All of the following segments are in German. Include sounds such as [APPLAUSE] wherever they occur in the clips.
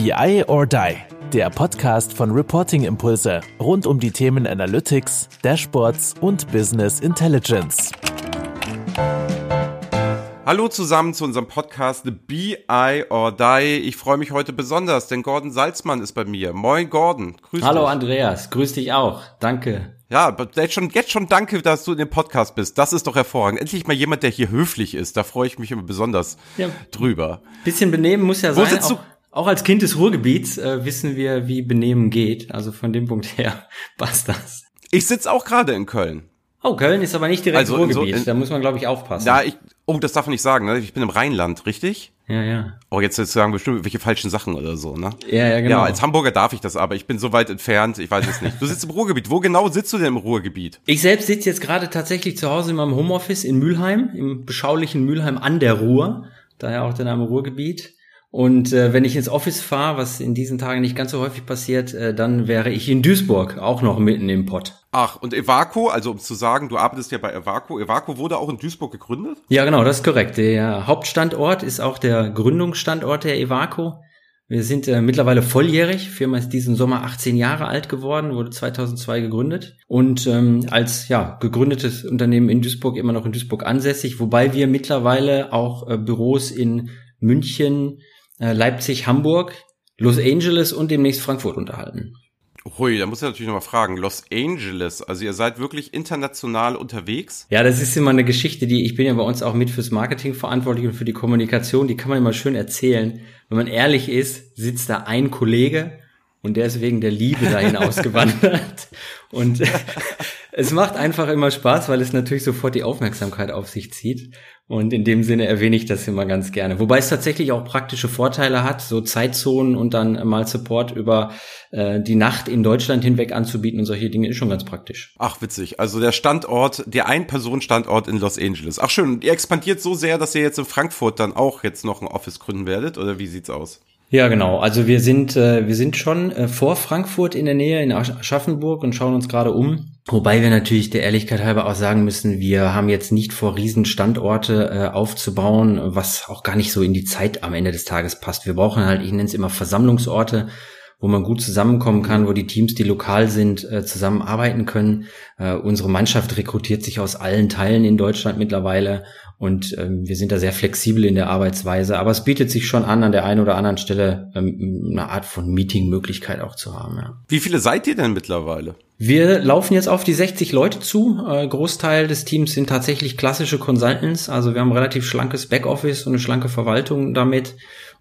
BI or Die, der Podcast von Reporting Impulse rund um die Themen Analytics, Dashboards und Business Intelligence. Hallo zusammen zu unserem Podcast BI or Die. Ich freue mich heute besonders, denn Gordon Salzmann ist bei mir. Moin Gordon, grüß Hallo dich. Andreas, grüß dich auch. Danke. Ja, jetzt schon, jetzt schon danke, dass du in dem Podcast bist. Das ist doch hervorragend. Endlich mal jemand, der hier höflich ist. Da freue ich mich immer besonders ja. drüber. Bisschen benehmen muss ja Wo sein. Sitzt du? Auch als Kind des Ruhrgebiets äh, wissen wir, wie Benehmen geht. Also von dem Punkt her [LAUGHS] passt das. Ich sitze auch gerade in Köln. Oh, Köln ist aber nicht direkt also Ruhrgebiet. So in, da muss man, glaube ich, aufpassen. Ja, ich, oh, das darf man nicht sagen. Ne? Ich bin im Rheinland, richtig? Ja, ja. Oh, jetzt, jetzt sagen bestimmt welche falschen Sachen oder so, ne? Ja, ja, genau. Ja, als Hamburger darf ich das aber. Ich bin so weit entfernt, ich weiß es nicht. Du sitzt im Ruhrgebiet. Wo genau sitzt du denn im Ruhrgebiet? Ich selbst sitze jetzt gerade tatsächlich zu Hause in meinem Homeoffice in Mülheim, im beschaulichen Mülheim an der Ruhr. Daher auch der Name Ruhrgebiet. Und äh, wenn ich ins Office fahre, was in diesen Tagen nicht ganz so häufig passiert, äh, dann wäre ich in Duisburg, auch noch mitten im Pott. Ach, und Evaco, also um zu sagen, du arbeitest ja bei Evaco. Evaco wurde auch in Duisburg gegründet? Ja, genau, das ist korrekt. Der Hauptstandort ist auch der Gründungsstandort der Evaco. Wir sind äh, mittlerweile volljährig. Firma ist diesen Sommer 18 Jahre alt geworden, wurde 2002 gegründet und ähm, als ja gegründetes Unternehmen in Duisburg immer noch in Duisburg ansässig, wobei wir mittlerweile auch äh, Büros in München, Leipzig, Hamburg, Los Angeles und demnächst Frankfurt unterhalten. Hui, da muss ich natürlich nochmal fragen. Los Angeles, also ihr seid wirklich international unterwegs? Ja, das ist immer eine Geschichte, die ich bin ja bei uns auch mit fürs Marketing verantwortlich und für die Kommunikation, die kann man immer schön erzählen. Wenn man ehrlich ist, sitzt da ein Kollege und der ist wegen der Liebe dahin [LAUGHS] ausgewandert. Und [LAUGHS] es macht einfach immer Spaß, weil es natürlich sofort die Aufmerksamkeit auf sich zieht. Und in dem Sinne erwähne ich das immer ganz gerne. Wobei es tatsächlich auch praktische Vorteile hat, so Zeitzonen und dann mal Support über äh, die Nacht in Deutschland hinweg anzubieten und solche Dinge ist schon ganz praktisch. Ach, witzig. Also der Standort, der Ein-Personen-Standort in Los Angeles. Ach schön, ihr expandiert so sehr, dass ihr jetzt in Frankfurt dann auch jetzt noch ein Office gründen werdet, oder wie sieht's aus? Ja, genau. Also wir sind, äh, wir sind schon äh, vor Frankfurt in der Nähe, in Aschaffenburg und schauen uns gerade um. Wobei wir natürlich der Ehrlichkeit halber auch sagen müssen, wir haben jetzt nicht vor, Riesenstandorte äh, aufzubauen, was auch gar nicht so in die Zeit am Ende des Tages passt. Wir brauchen halt, ich nenne es immer Versammlungsorte, wo man gut zusammenkommen kann, wo die Teams, die lokal sind, äh, zusammenarbeiten können. Äh, unsere Mannschaft rekrutiert sich aus allen Teilen in Deutschland mittlerweile und ähm, wir sind da sehr flexibel in der Arbeitsweise. Aber es bietet sich schon an, an der einen oder anderen Stelle ähm, eine Art von Meeting-Möglichkeit auch zu haben. Ja. Wie viele seid ihr denn mittlerweile? Wir laufen jetzt auf die 60 Leute zu. Äh, Großteil des Teams sind tatsächlich klassische Consultants. Also wir haben relativ schlankes Backoffice und eine schlanke Verwaltung damit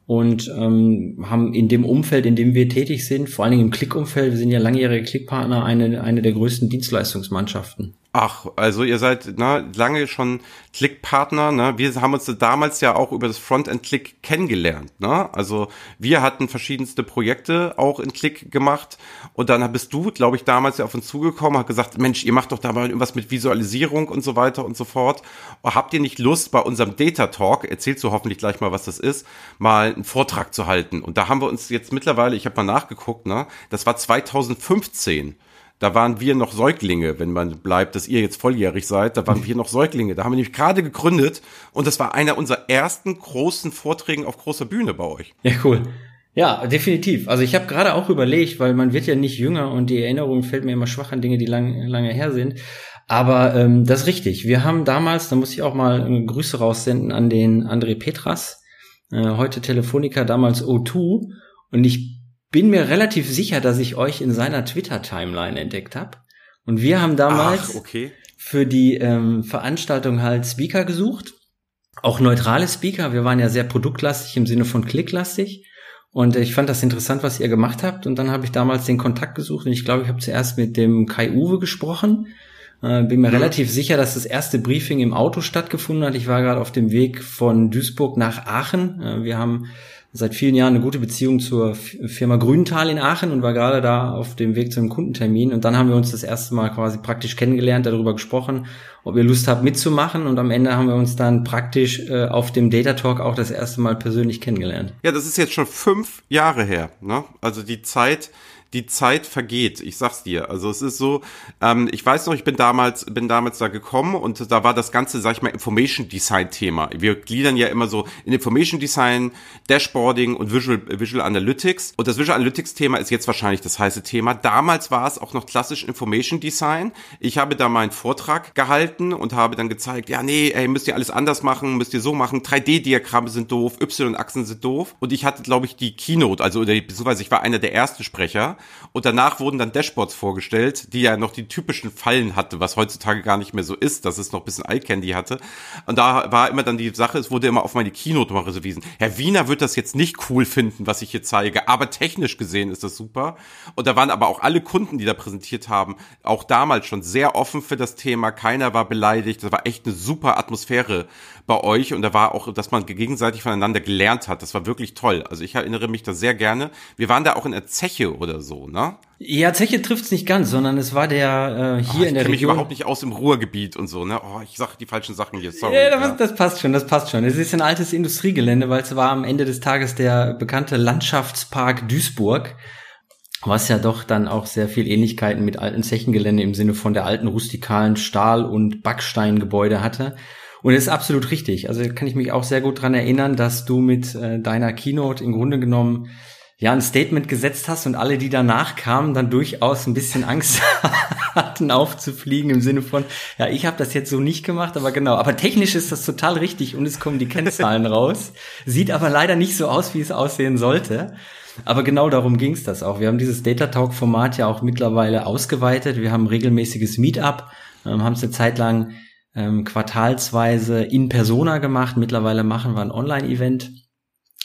und ähm, haben in dem Umfeld, in dem wir tätig sind, vor allen Dingen im Klick-Umfeld, wir sind ja langjährige Klickpartner, eine, eine der größten Dienstleistungsmannschaften. Ach, also ihr seid ne, lange schon Click-Partner. Ne? Wir haben uns damals ja auch über das Frontend-Click kennengelernt. Ne? Also wir hatten verschiedenste Projekte auch in Click gemacht und dann bist du, glaube ich, damals ja auf uns zugekommen, hat gesagt, Mensch, ihr macht doch da mal irgendwas mit Visualisierung und so weiter und so fort. Habt ihr nicht Lust, bei unserem Data Talk, erzählst du hoffentlich gleich mal, was das ist, mal einen Vortrag zu halten? Und da haben wir uns jetzt mittlerweile, ich habe mal nachgeguckt, ne? das war 2015 da waren wir noch Säuglinge, wenn man bleibt, dass ihr jetzt volljährig seid, da waren wir noch Säuglinge. Da haben wir nämlich gerade gegründet und das war einer unserer ersten großen Vorträgen auf großer Bühne bei euch. Ja, cool. Ja, definitiv. Also ich habe gerade auch überlegt, weil man wird ja nicht jünger und die Erinnerung fällt mir immer schwach an Dinge, die lang, lange her sind. Aber ähm, das ist richtig. Wir haben damals, da muss ich auch mal Grüße raussenden an den André Petras, äh, heute Telefoniker, damals O2. Und ich bin mir relativ sicher, dass ich euch in seiner Twitter-Timeline entdeckt habe. Und wir haben damals Ach, okay. für die ähm, Veranstaltung halt Speaker gesucht. Auch neutrale Speaker. Wir waren ja sehr produktlastig im Sinne von klicklastig. Und ich fand das interessant, was ihr gemacht habt. Und dann habe ich damals den Kontakt gesucht. Und ich glaube, ich habe zuerst mit dem Kai Uwe gesprochen. Äh, bin mir mhm. relativ sicher, dass das erste Briefing im Auto stattgefunden hat. Ich war gerade auf dem Weg von Duisburg nach Aachen. Äh, wir haben seit vielen Jahren eine gute Beziehung zur Firma Grüntal in Aachen und war gerade da auf dem Weg zu einem Kundentermin. Und dann haben wir uns das erste Mal quasi praktisch kennengelernt, darüber gesprochen, ob ihr Lust habt mitzumachen. Und am Ende haben wir uns dann praktisch äh, auf dem Data Talk auch das erste Mal persönlich kennengelernt. Ja, das ist jetzt schon fünf Jahre her. Ne? Also die Zeit, die Zeit vergeht. Ich sag's dir. Also es ist so, ähm, ich weiß noch, ich bin damals, bin damals da gekommen und da war das ganze, sag ich mal, Information Design Thema. Wir gliedern ja immer so in Information Design, Dashboarding und Visual, Visual Analytics. Und das Visual Analytics Thema ist jetzt wahrscheinlich das heiße Thema. Damals war es auch noch klassisch Information Design. Ich habe da meinen Vortrag gehalten und habe dann gezeigt, ja, nee, ey, müsst ihr alles anders machen, müsst ihr so machen. 3D-Diagramme sind doof, Y-Achsen sind doof. Und ich hatte, glaube ich, die Keynote, also oder beziehungsweise ich war einer der ersten Sprecher. Und danach wurden dann Dashboards vorgestellt, die ja noch die typischen Fallen hatte, was heutzutage gar nicht mehr so ist, dass es noch ein bisschen Eye-Candy hatte. Und da war immer dann die Sache, es wurde immer auf meine Keynote mal verwiesen. Herr Wiener wird das jetzt nicht cool finden, was ich hier zeige, aber technisch gesehen ist das super. Und da waren aber auch alle Kunden, die da präsentiert haben, auch damals schon sehr offen für das Thema. Keiner war beleidigt. Das war echt eine super Atmosphäre bei euch. Und da war auch, dass man gegenseitig voneinander gelernt hat. Das war wirklich toll. Also ich erinnere mich da sehr gerne. Wir waren da auch in der Zeche oder so, ne? Ja, Zeche trifft's nicht ganz, sondern es war der äh, hier oh, in der Region. Ich mich überhaupt nicht aus dem Ruhrgebiet und so, ne? Oh, ich sag die falschen Sachen hier, sorry. Ja, das, ja. das passt schon, das passt schon. Es ist ein altes Industriegelände, weil es war am Ende des Tages der bekannte Landschaftspark Duisburg was ja doch dann auch sehr viel Ähnlichkeiten mit alten Zechengelände im Sinne von der alten rustikalen Stahl- und Backsteingebäude hatte. Und es ist absolut richtig. Also kann ich mich auch sehr gut dran erinnern, dass du mit äh, deiner Keynote im Grunde genommen ja ein Statement gesetzt hast und alle, die danach kamen, dann durchaus ein bisschen Angst [LAUGHS] hatten aufzufliegen im Sinne von, ja, ich habe das jetzt so nicht gemacht, aber genau, aber technisch ist das total richtig und es kommen die Kennzahlen [LAUGHS] raus. Sieht aber leider nicht so aus, wie es aussehen sollte. Aber genau darum ging es das auch. Wir haben dieses Data Talk Format ja auch mittlerweile ausgeweitet. Wir haben regelmäßiges Meetup, ähm, haben es eine Zeit lang ähm, quartalsweise in Persona gemacht. Mittlerweile machen wir ein Online-Event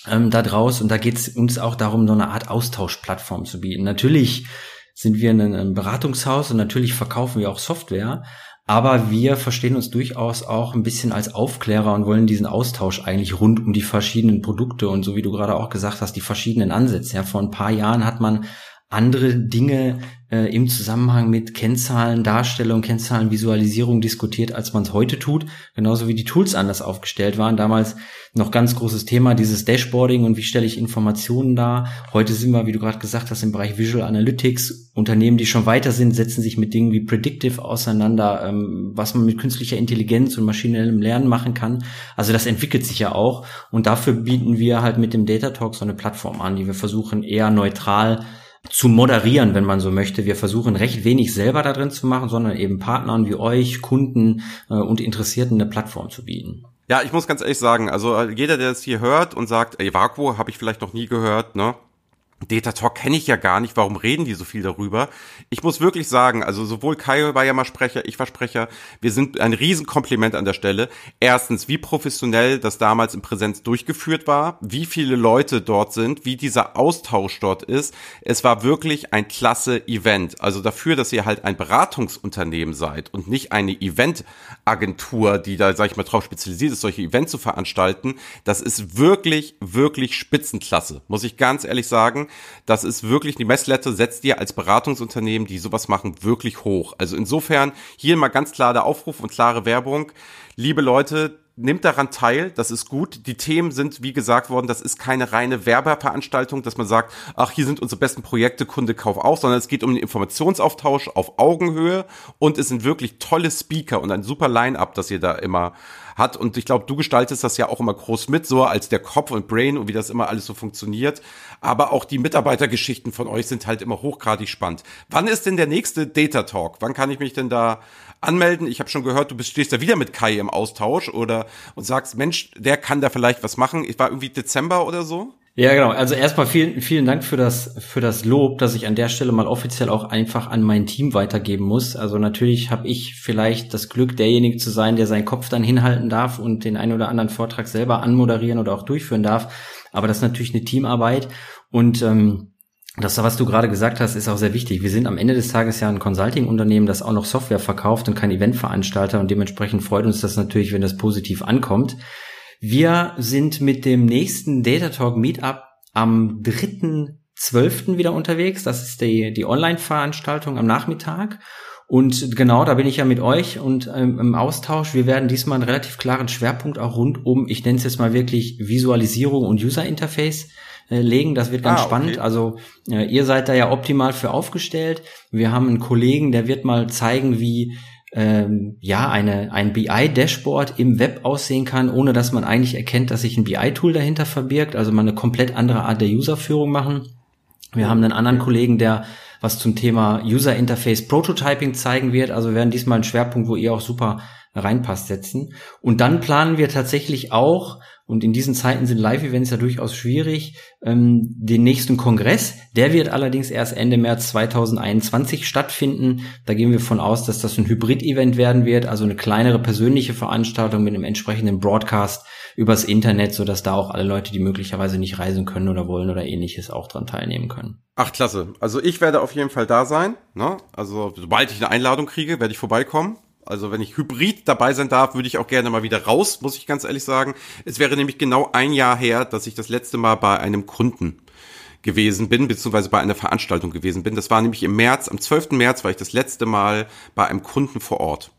ähm, da draus und da geht es uns auch darum, so eine Art Austauschplattform zu bieten. Natürlich sind wir ein Beratungshaus und natürlich verkaufen wir auch Software, aber wir verstehen uns durchaus auch ein bisschen als Aufklärer und wollen diesen Austausch eigentlich rund um die verschiedenen Produkte und so wie du gerade auch gesagt hast, die verschiedenen Ansätze. Ja, vor ein paar Jahren hat man andere Dinge äh, im Zusammenhang mit Kennzahlen, Darstellung, Kennzahlen, Visualisierung diskutiert, als man es heute tut. Genauso wie die Tools anders aufgestellt waren. Damals noch ganz großes Thema, dieses Dashboarding und wie stelle ich Informationen dar. Heute sind wir, wie du gerade gesagt hast, im Bereich Visual Analytics. Unternehmen, die schon weiter sind, setzen sich mit Dingen wie Predictive auseinander, ähm, was man mit künstlicher Intelligenz und maschinellem Lernen machen kann. Also das entwickelt sich ja auch. Und dafür bieten wir halt mit dem Data Talk so eine Plattform an, die wir versuchen eher neutral zu moderieren, wenn man so möchte. Wir versuchen recht wenig selber da drin zu machen, sondern eben Partnern wie euch, Kunden äh, und Interessierten eine Plattform zu bieten. Ja, ich muss ganz ehrlich sagen, also äh, jeder, der es hier hört und sagt, ey, Vakuo habe ich vielleicht noch nie gehört, ne? Data Talk kenne ich ja gar nicht, warum reden die so viel darüber? Ich muss wirklich sagen, also sowohl Kai war ja mal Sprecher, ich war Sprecher, wir sind ein Riesenkompliment an der Stelle. Erstens, wie professionell das damals in Präsenz durchgeführt war, wie viele Leute dort sind, wie dieser Austausch dort ist. Es war wirklich ein klasse Event. Also dafür, dass ihr halt ein Beratungsunternehmen seid und nicht eine Eventagentur, die da, sag ich mal, drauf spezialisiert ist, solche Events zu veranstalten, das ist wirklich, wirklich Spitzenklasse, muss ich ganz ehrlich sagen. Das ist wirklich, die Messlatte setzt dir als Beratungsunternehmen, die sowas machen, wirklich hoch. Also insofern hier mal ganz klar der Aufruf und klare Werbung. Liebe Leute, nimmt daran teil, das ist gut. Die Themen sind, wie gesagt worden, das ist keine reine Werbeveranstaltung, dass man sagt, ach, hier sind unsere besten Projekte, Kunde kauf auch, sondern es geht um den Informationsaustausch auf Augenhöhe und es sind wirklich tolle Speaker und ein super Line-up, das ihr da immer hat. Und ich glaube, du gestaltest das ja auch immer groß mit, so als der Kopf und Brain und wie das immer alles so funktioniert. Aber auch die Mitarbeitergeschichten von euch sind halt immer hochgradig spannend. Wann ist denn der nächste Data Talk? Wann kann ich mich denn da anmelden? Ich habe schon gehört, du stehst da wieder mit Kai im Austausch oder und sagst, Mensch, der kann da vielleicht was machen. Ich war irgendwie Dezember oder so. Ja, genau. Also erstmal vielen, vielen Dank für das, für das Lob, dass ich an der Stelle mal offiziell auch einfach an mein Team weitergeben muss. Also natürlich habe ich vielleicht das Glück, derjenige zu sein, der seinen Kopf dann hinhalten darf und den einen oder anderen Vortrag selber anmoderieren oder auch durchführen darf. Aber das ist natürlich eine Teamarbeit und ähm, das, was du gerade gesagt hast, ist auch sehr wichtig. Wir sind am Ende des Tages ja ein Consulting-Unternehmen, das auch noch Software verkauft und kein Eventveranstalter und dementsprechend freut uns das natürlich, wenn das positiv ankommt. Wir sind mit dem nächsten Data Talk Meetup am 3.12. wieder unterwegs. Das ist die, die Online-Veranstaltung am Nachmittag. Und genau, da bin ich ja mit euch und ähm, im Austausch. Wir werden diesmal einen relativ klaren Schwerpunkt auch rund um, ich nenne es jetzt mal wirklich Visualisierung und User Interface äh, legen. Das wird ganz ah, okay. spannend. Also äh, ihr seid da ja optimal für aufgestellt. Wir haben einen Kollegen, der wird mal zeigen, wie ähm, ja eine ein BI-Dashboard im Web aussehen kann, ohne dass man eigentlich erkennt, dass sich ein BI-Tool dahinter verbirgt. Also mal eine komplett andere Art der Userführung machen. Wir haben einen anderen Kollegen, der was zum Thema User Interface Prototyping zeigen wird. Also wir werden diesmal einen Schwerpunkt, wo ihr auch super reinpasst, setzen. Und dann planen wir tatsächlich auch, und in diesen Zeiten sind Live-Events ja durchaus schwierig, ähm, den nächsten Kongress. Der wird allerdings erst Ende März 2021 stattfinden. Da gehen wir von aus, dass das ein Hybrid-Event werden wird, also eine kleinere persönliche Veranstaltung mit einem entsprechenden Broadcast übers Internet, sodass da auch alle Leute, die möglicherweise nicht reisen können oder wollen oder ähnliches, auch dran teilnehmen können. Ach, klasse. Also ich werde auf jeden Fall da sein. Ne? Also sobald ich eine Einladung kriege, werde ich vorbeikommen. Also wenn ich hybrid dabei sein darf, würde ich auch gerne mal wieder raus, muss ich ganz ehrlich sagen. Es wäre nämlich genau ein Jahr her, dass ich das letzte Mal bei einem Kunden gewesen bin, beziehungsweise bei einer Veranstaltung gewesen bin. Das war nämlich im März, am 12. März war ich das letzte Mal bei einem Kunden vor Ort.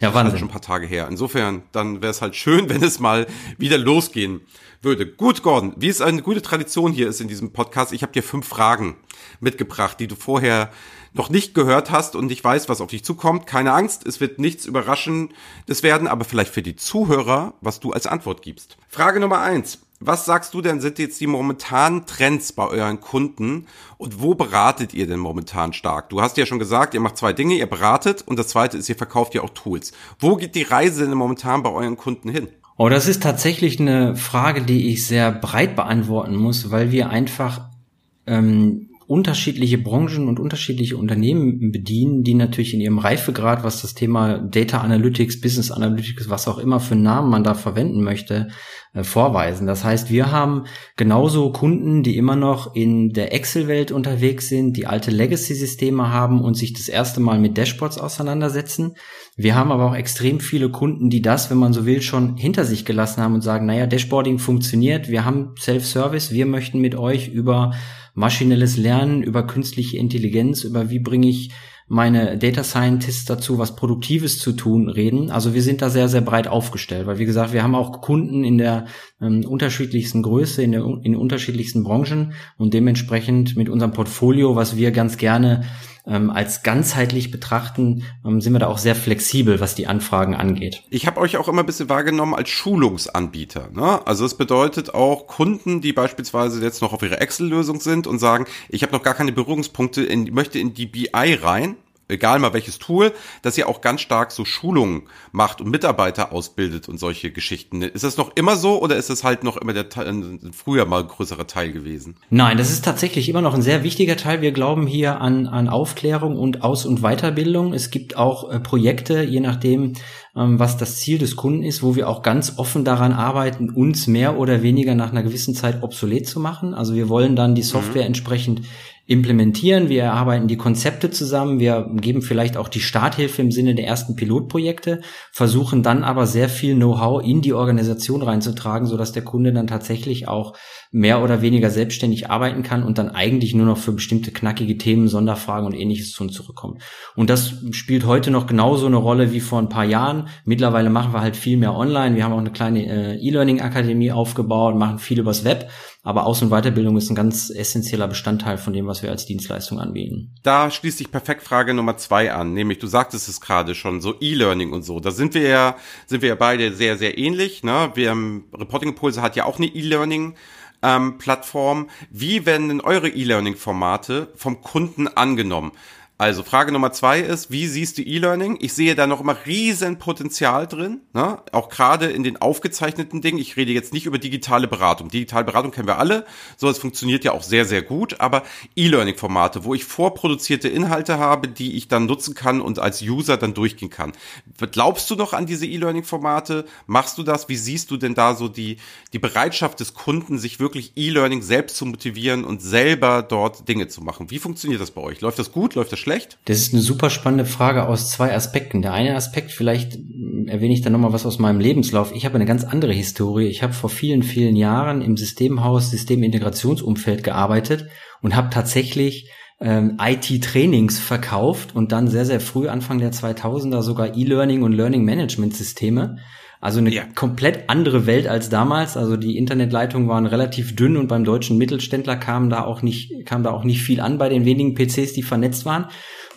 Ja, Wahnsinn. Das ist halt schon ein paar Tage her. Insofern, dann wäre es halt schön, [LAUGHS] wenn es mal wieder losgehen würde. Gut, Gordon, wie es eine gute Tradition hier ist in diesem Podcast, ich habe dir fünf Fragen mitgebracht, die du vorher noch nicht gehört hast und nicht weißt, was auf dich zukommt, keine Angst, es wird nichts Überraschendes werden, aber vielleicht für die Zuhörer, was du als Antwort gibst. Frage Nummer eins. Was sagst du denn, sind jetzt die momentanen Trends bei euren Kunden und wo beratet ihr denn momentan stark? Du hast ja schon gesagt, ihr macht zwei Dinge, ihr beratet und das zweite ist, ihr verkauft ja auch Tools. Wo geht die Reise denn momentan bei euren Kunden hin? Oh, das ist tatsächlich eine Frage, die ich sehr breit beantworten muss, weil wir einfach ähm, unterschiedliche Branchen und unterschiedliche Unternehmen bedienen, die natürlich in ihrem Reifegrad, was das Thema Data Analytics, Business Analytics, was auch immer für Namen man da verwenden möchte, äh, vorweisen. Das heißt, wir haben genauso Kunden, die immer noch in der Excel-Welt unterwegs sind, die alte Legacy-Systeme haben und sich das erste Mal mit Dashboards auseinandersetzen. Wir haben aber auch extrem viele Kunden, die das, wenn man so will, schon hinter sich gelassen haben und sagen, naja, Dashboarding funktioniert, wir haben Self-Service, wir möchten mit euch über maschinelles Lernen, über künstliche Intelligenz, über wie bringe ich meine Data Scientists dazu, was Produktives zu tun, reden. Also wir sind da sehr, sehr breit aufgestellt, weil wie gesagt, wir haben auch Kunden in der ähm, unterschiedlichsten Größe, in, der, in unterschiedlichsten Branchen und dementsprechend mit unserem Portfolio, was wir ganz gerne ähm, als ganzheitlich betrachten, ähm, sind wir da auch sehr flexibel, was die Anfragen angeht. Ich habe euch auch immer ein bisschen wahrgenommen als Schulungsanbieter. Ne? Also es bedeutet auch Kunden, die beispielsweise jetzt noch auf ihre Excel-Lösung sind und sagen, ich habe noch gar keine Berührungspunkte, in, möchte in die BI rein egal mal welches Tool, dass ihr auch ganz stark so Schulungen macht und Mitarbeiter ausbildet und solche Geschichten. Ist das noch immer so oder ist es halt noch immer der Teil, früher mal größerer Teil gewesen? Nein, das ist tatsächlich immer noch ein sehr wichtiger Teil. Wir glauben hier an, an Aufklärung und Aus- und Weiterbildung. Es gibt auch äh, Projekte, je nachdem, was das Ziel des Kunden ist, wo wir auch ganz offen daran arbeiten, uns mehr oder weniger nach einer gewissen Zeit obsolet zu machen. Also wir wollen dann die Software mhm. entsprechend implementieren, wir erarbeiten die Konzepte zusammen, wir geben vielleicht auch die Starthilfe im Sinne der ersten Pilotprojekte, versuchen dann aber sehr viel Know-how in die Organisation reinzutragen, sodass der Kunde dann tatsächlich auch mehr oder weniger selbstständig arbeiten kann und dann eigentlich nur noch für bestimmte knackige Themen, Sonderfragen und ähnliches zu uns zurückkommt. Und das spielt heute noch genauso eine Rolle wie vor ein paar Jahren. Mittlerweile machen wir halt viel mehr online. Wir haben auch eine kleine äh, E-Learning-Akademie aufgebaut, machen viel übers Web. Aber Aus- und Weiterbildung ist ein ganz essentieller Bestandteil von dem, was wir als Dienstleistung anbieten. Da schließt sich perfekt Frage Nummer zwei an, nämlich du sagtest es gerade schon, so E-Learning und so. Da sind wir ja, sind wir ja beide sehr, sehr ähnlich. Ne? Wir haben, Reporting Impulse hat ja auch eine E-Learning. Ähm, Plattform. Wie werden denn eure E-Learning-Formate vom Kunden angenommen? Also Frage Nummer zwei ist, wie siehst du E-Learning? Ich sehe da noch immer riesen Potenzial drin, ne? auch gerade in den aufgezeichneten Dingen. Ich rede jetzt nicht über digitale Beratung. Digitale Beratung kennen wir alle, so es funktioniert ja auch sehr, sehr gut, aber E-Learning-Formate, wo ich vorproduzierte Inhalte habe, die ich dann nutzen kann und als User dann durchgehen kann. Glaubst du noch an diese E-Learning-Formate? Machst du das? Wie siehst du denn da so die, die Bereitschaft des Kunden, sich wirklich E-Learning selbst zu motivieren und selber dort Dinge zu machen? Wie funktioniert das bei euch? Läuft das gut? Läuft das schlecht? Das ist eine super spannende Frage aus zwei Aspekten. Der eine Aspekt, vielleicht erwähne ich da nochmal was aus meinem Lebenslauf. Ich habe eine ganz andere Historie. Ich habe vor vielen, vielen Jahren im Systemhaus, Systemintegrationsumfeld gearbeitet und habe tatsächlich ähm, IT-Trainings verkauft und dann sehr, sehr früh, Anfang der 2000er, sogar E-Learning und Learning-Management-Systeme. Also eine ja. komplett andere Welt als damals. Also die Internetleitungen waren relativ dünn und beim deutschen Mittelständler kam da auch nicht, kam da auch nicht viel an bei den wenigen PCs, die vernetzt waren.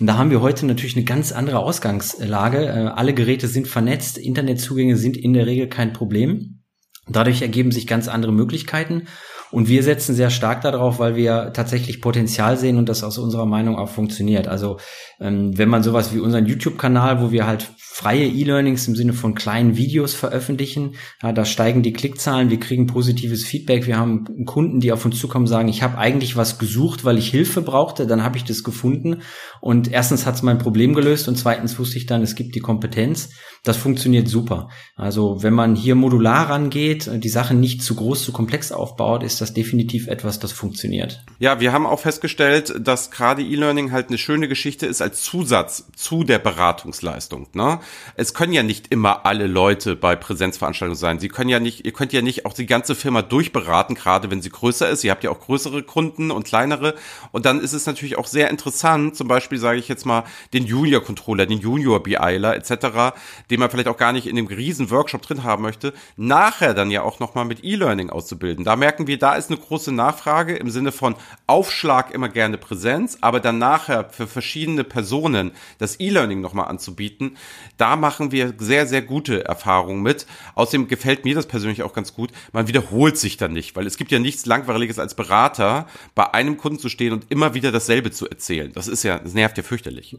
Und da haben wir heute natürlich eine ganz andere Ausgangslage. Äh, alle Geräte sind vernetzt, Internetzugänge sind in der Regel kein Problem. Dadurch ergeben sich ganz andere Möglichkeiten. Und wir setzen sehr stark darauf, weil wir tatsächlich Potenzial sehen und das aus unserer Meinung auch funktioniert. Also ähm, wenn man sowas wie unseren YouTube-Kanal, wo wir halt freie E-Learnings im Sinne von kleinen Videos veröffentlichen. Ja, da steigen die Klickzahlen, wir kriegen positives Feedback. Wir haben Kunden, die auf uns zukommen, sagen, ich habe eigentlich was gesucht, weil ich Hilfe brauchte, dann habe ich das gefunden. Und erstens hat es mein Problem gelöst und zweitens wusste ich dann, es gibt die Kompetenz. Das funktioniert super. Also wenn man hier modular rangeht, die Sache nicht zu groß, zu komplex aufbaut, ist das definitiv etwas, das funktioniert. Ja, wir haben auch festgestellt, dass gerade E-Learning halt eine schöne Geschichte ist als Zusatz zu der Beratungsleistung. Ne? Es können ja nicht immer alle Leute bei Präsenzveranstaltungen sein. Sie können ja nicht, ihr könnt ja nicht auch die ganze Firma durchberaten, gerade wenn sie größer ist. Ihr habt ja auch größere Kunden und kleinere. Und dann ist es natürlich auch sehr interessant, zum Beispiel sage ich jetzt mal den Junior Controller, den Junior BIler etc., den man vielleicht auch gar nicht in dem riesen Workshop drin haben möchte, nachher dann ja auch nochmal mit E-Learning auszubilden. Da merken wir, da ist eine große Nachfrage im Sinne von Aufschlag immer gerne Präsenz, aber dann nachher für verschiedene Personen das E-Learning nochmal anzubieten da machen wir sehr, sehr gute Erfahrungen mit. Außerdem gefällt mir das persönlich auch ganz gut. Man wiederholt sich dann nicht, weil es gibt ja nichts Langweiliges als Berater, bei einem Kunden zu stehen und immer wieder dasselbe zu erzählen. Das ist ja, das nervt ja fürchterlich.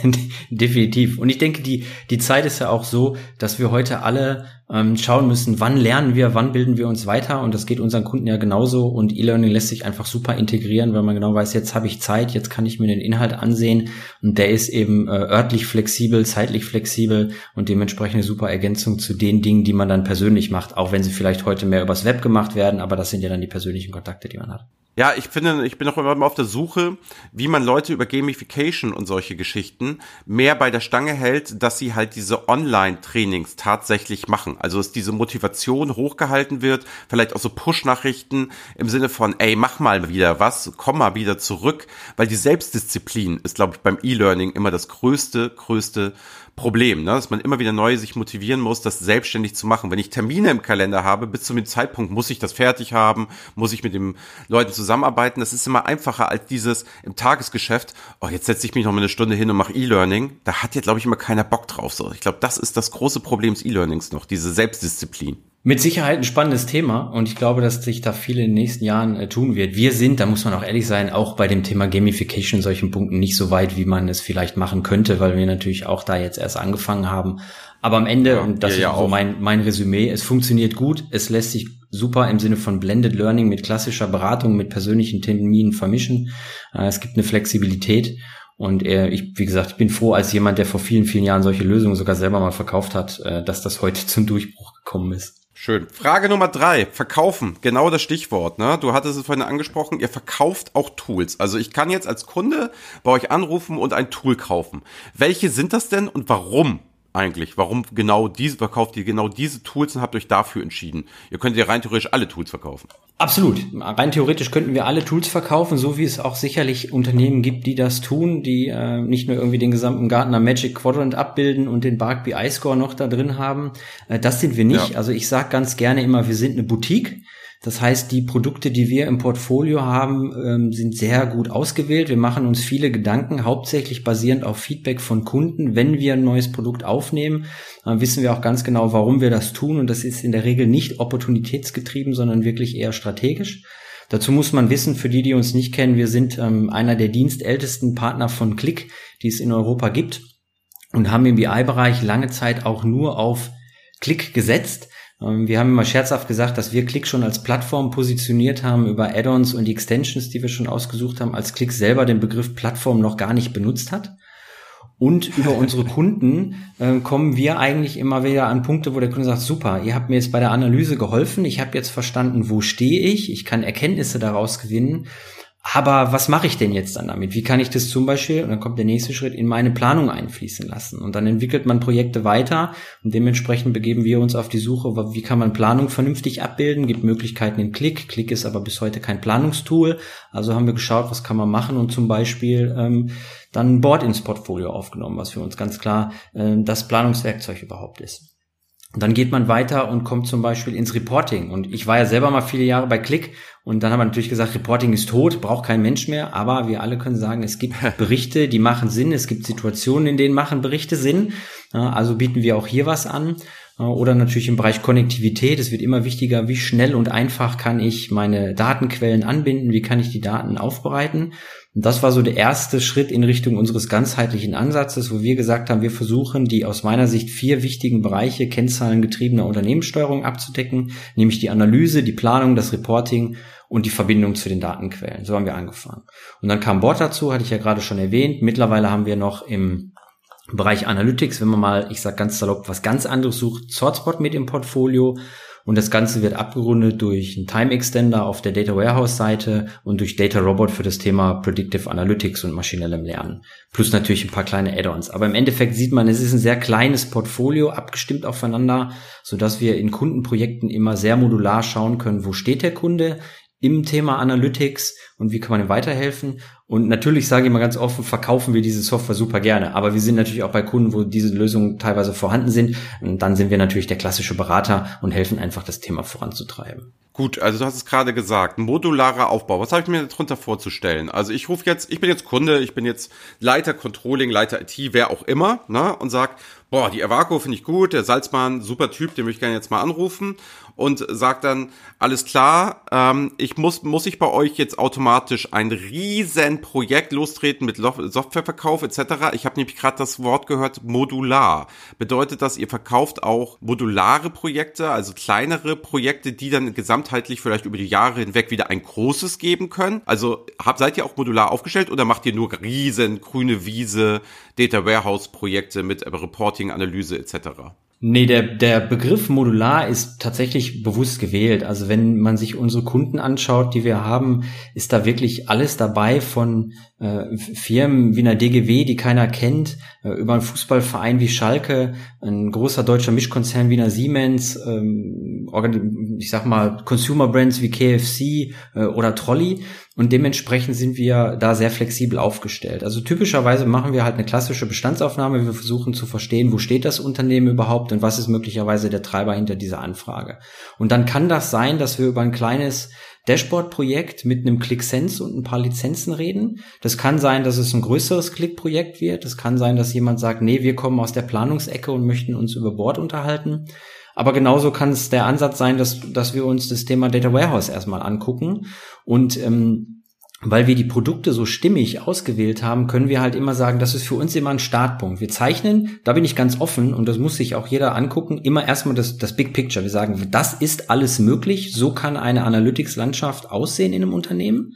[LAUGHS] Definitiv. Und ich denke, die, die Zeit ist ja auch so, dass wir heute alle ähm, schauen müssen, wann lernen wir, wann bilden wir uns weiter. Und das geht unseren Kunden ja genauso. Und E-Learning lässt sich einfach super integrieren, weil man genau weiß, jetzt habe ich Zeit, jetzt kann ich mir den Inhalt ansehen. Und der ist eben äh, örtlich flexibel, zeitlich flexibel und dementsprechend eine super Ergänzung zu den Dingen, die man dann persönlich macht, auch wenn sie vielleicht heute mehr übers Web gemacht werden, aber das sind ja dann die persönlichen Kontakte, die man hat. Ja, ich finde, ich bin auch immer auf der Suche, wie man Leute über Gamification und solche Geschichten mehr bei der Stange hält, dass sie halt diese Online-Trainings tatsächlich machen. Also dass diese Motivation hochgehalten wird, vielleicht auch so Push-Nachrichten im Sinne von, ey, mach mal wieder was, komm mal wieder zurück, weil die Selbstdisziplin ist, glaube ich, beim E-Learning immer das größte, größte Problem, ne? dass man immer wieder neu sich motivieren muss, das selbstständig zu machen. Wenn ich Termine im Kalender habe, bis zu dem Zeitpunkt muss ich das fertig haben, muss ich mit den Leuten zusammenarbeiten. Das ist immer einfacher als dieses im Tagesgeschäft, oh, jetzt setze ich mich noch mal eine Stunde hin und mache E-Learning. Da hat ja, glaube ich, immer keiner Bock drauf. So. Ich glaube, das ist das große Problem des E-Learnings noch, diese Selbstdisziplin. Mit Sicherheit ein spannendes Thema und ich glaube, dass sich da viel in den nächsten Jahren äh, tun wird. Wir sind, da muss man auch ehrlich sein, auch bei dem Thema Gamification in solchen Punkten nicht so weit, wie man es vielleicht machen könnte, weil wir natürlich auch da jetzt erst angefangen haben. Aber am Ende, ja, und das ja, ist ja so mein, mein Resümee, es funktioniert gut, es lässt sich super im Sinne von Blended Learning mit klassischer Beratung, mit persönlichen Terminen vermischen. Äh, es gibt eine Flexibilität und äh, ich, wie gesagt, ich bin froh als jemand, der vor vielen, vielen Jahren solche Lösungen sogar selber mal verkauft hat, äh, dass das heute [LAUGHS] zum Durchbruch gekommen ist. Schön. Frage Nummer drei. Verkaufen. Genau das Stichwort. Ne? Du hattest es vorhin angesprochen. Ihr verkauft auch Tools. Also ich kann jetzt als Kunde bei euch anrufen und ein Tool kaufen. Welche sind das denn und warum? Eigentlich? Warum genau diese verkauft ihr genau diese Tools und habt euch dafür entschieden? Ihr könnt ja rein theoretisch alle Tools verkaufen. Absolut. Rein theoretisch könnten wir alle Tools verkaufen, so wie es auch sicherlich Unternehmen gibt, die das tun, die äh, nicht nur irgendwie den gesamten Gartner Magic Quadrant abbilden und den Bark BI Score noch da drin haben. Äh, das sind wir nicht. Ja. Also ich sage ganz gerne immer, wir sind eine Boutique. Das heißt, die Produkte, die wir im Portfolio haben, ähm, sind sehr gut ausgewählt. Wir machen uns viele Gedanken, hauptsächlich basierend auf Feedback von Kunden. Wenn wir ein neues Produkt aufnehmen, wissen wir auch ganz genau, warum wir das tun. Und das ist in der Regel nicht opportunitätsgetrieben, sondern wirklich eher strategisch. Dazu muss man wissen, für die, die uns nicht kennen, wir sind ähm, einer der dienstältesten Partner von Click, die es in Europa gibt und haben im BI-Bereich lange Zeit auch nur auf Click gesetzt. Ähm, wir haben immer scherzhaft gesagt, dass wir Click schon als Plattform positioniert haben über Add-ons und die Extensions, die wir schon ausgesucht haben, als Click selber den Begriff Plattform noch gar nicht benutzt hat. Und über unsere Kunden äh, kommen wir eigentlich immer wieder an Punkte, wo der Kunde sagt, super, ihr habt mir jetzt bei der Analyse geholfen, ich habe jetzt verstanden, wo stehe ich, ich kann Erkenntnisse daraus gewinnen aber was mache ich denn jetzt dann damit? Wie kann ich das zum Beispiel, und dann kommt der nächste Schritt, in meine Planung einfließen lassen? Und dann entwickelt man Projekte weiter und dementsprechend begeben wir uns auf die Suche, wie kann man Planung vernünftig abbilden? Gibt Möglichkeiten in Click. Click ist aber bis heute kein Planungstool. Also haben wir geschaut, was kann man machen und zum Beispiel ähm, dann ein Board ins Portfolio aufgenommen, was für uns ganz klar äh, das Planungswerkzeug überhaupt ist. Und dann geht man weiter und kommt zum Beispiel ins Reporting. Und ich war ja selber mal viele Jahre bei Click und dann haben wir natürlich gesagt, Reporting ist tot, braucht kein Mensch mehr. Aber wir alle können sagen, es gibt [LAUGHS] Berichte, die machen Sinn. Es gibt Situationen, in denen machen Berichte Sinn. Also bieten wir auch hier was an. Oder natürlich im Bereich Konnektivität. Es wird immer wichtiger, wie schnell und einfach kann ich meine Datenquellen anbinden, wie kann ich die Daten aufbereiten. Und das war so der erste Schritt in Richtung unseres ganzheitlichen Ansatzes, wo wir gesagt haben, wir versuchen die aus meiner Sicht vier wichtigen Bereiche kennzahlengetriebener Unternehmenssteuerung abzudecken, nämlich die Analyse, die Planung, das Reporting und die Verbindung zu den Datenquellen. So haben wir angefangen. Und dann kam Bord dazu, hatte ich ja gerade schon erwähnt. Mittlerweile haben wir noch im Bereich Analytics, wenn man mal, ich sag ganz salopp, was ganz anderes sucht, Sortspot mit im Portfolio und das Ganze wird abgerundet durch einen Time Extender auf der Data Warehouse Seite und durch Data Robot für das Thema Predictive Analytics und maschinellem Lernen. Plus natürlich ein paar kleine Add-ons. Aber im Endeffekt sieht man, es ist ein sehr kleines Portfolio, abgestimmt aufeinander, so dass wir in Kundenprojekten immer sehr modular schauen können, wo steht der Kunde im Thema Analytics und wie kann man ihm weiterhelfen. Und natürlich sage ich mal ganz offen, verkaufen wir diese Software super gerne. Aber wir sind natürlich auch bei Kunden, wo diese Lösungen teilweise vorhanden sind. Und dann sind wir natürlich der klassische Berater und helfen einfach, das Thema voranzutreiben. Gut, also du hast es gerade gesagt, modularer Aufbau. Was habe ich mir darunter vorzustellen? Also ich rufe jetzt, ich bin jetzt Kunde, ich bin jetzt Leiter Controlling, Leiter IT, wer auch immer, ne, und sag, boah, die Avaco finde ich gut, der Salzmann, super Typ, den möchte ich gerne jetzt mal anrufen und sagt dann, alles klar, ähm, ich muss, muss ich bei euch jetzt automatisch ein riesen Projekt lostreten mit Softwareverkauf etc. Ich habe nämlich gerade das Wort gehört, modular. Bedeutet das, ihr verkauft auch modulare Projekte, also kleinere Projekte, die dann gesamtheitlich vielleicht über die Jahre hinweg wieder ein großes geben können? Also habt, seid ihr auch modular aufgestellt oder macht ihr nur riesen grüne Wiese, Data Warehouse Projekte mit Reporting, Analyse etc.? Nee, der, der Begriff modular ist tatsächlich bewusst gewählt. Also wenn man sich unsere Kunden anschaut, die wir haben, ist da wirklich alles dabei von äh, Firmen wie einer DGW, die keiner kennt, äh, über einen Fußballverein wie Schalke, ein großer deutscher Mischkonzern wie einer Siemens, ähm, ich sag mal Consumer Brands wie KFC äh, oder Trolley. Und dementsprechend sind wir da sehr flexibel aufgestellt. Also typischerweise machen wir halt eine klassische Bestandsaufnahme. Wir versuchen zu verstehen, wo steht das Unternehmen überhaupt und was ist möglicherweise der Treiber hinter dieser Anfrage. Und dann kann das sein, dass wir über ein kleines Dashboard-Projekt mit einem ClickSense und ein paar Lizenzen reden. Das kann sein, dass es ein größeres Click-Projekt wird. Das kann sein, dass jemand sagt, nee, wir kommen aus der Planungsecke und möchten uns über Bord unterhalten. Aber genauso kann es der Ansatz sein, dass, dass wir uns das Thema Data Warehouse erstmal angucken und ähm, weil wir die Produkte so stimmig ausgewählt haben, können wir halt immer sagen, das ist für uns immer ein Startpunkt. Wir zeichnen, da bin ich ganz offen und das muss sich auch jeder angucken, immer erstmal das, das Big Picture. Wir sagen, das ist alles möglich, so kann eine Analytics-Landschaft aussehen in einem Unternehmen.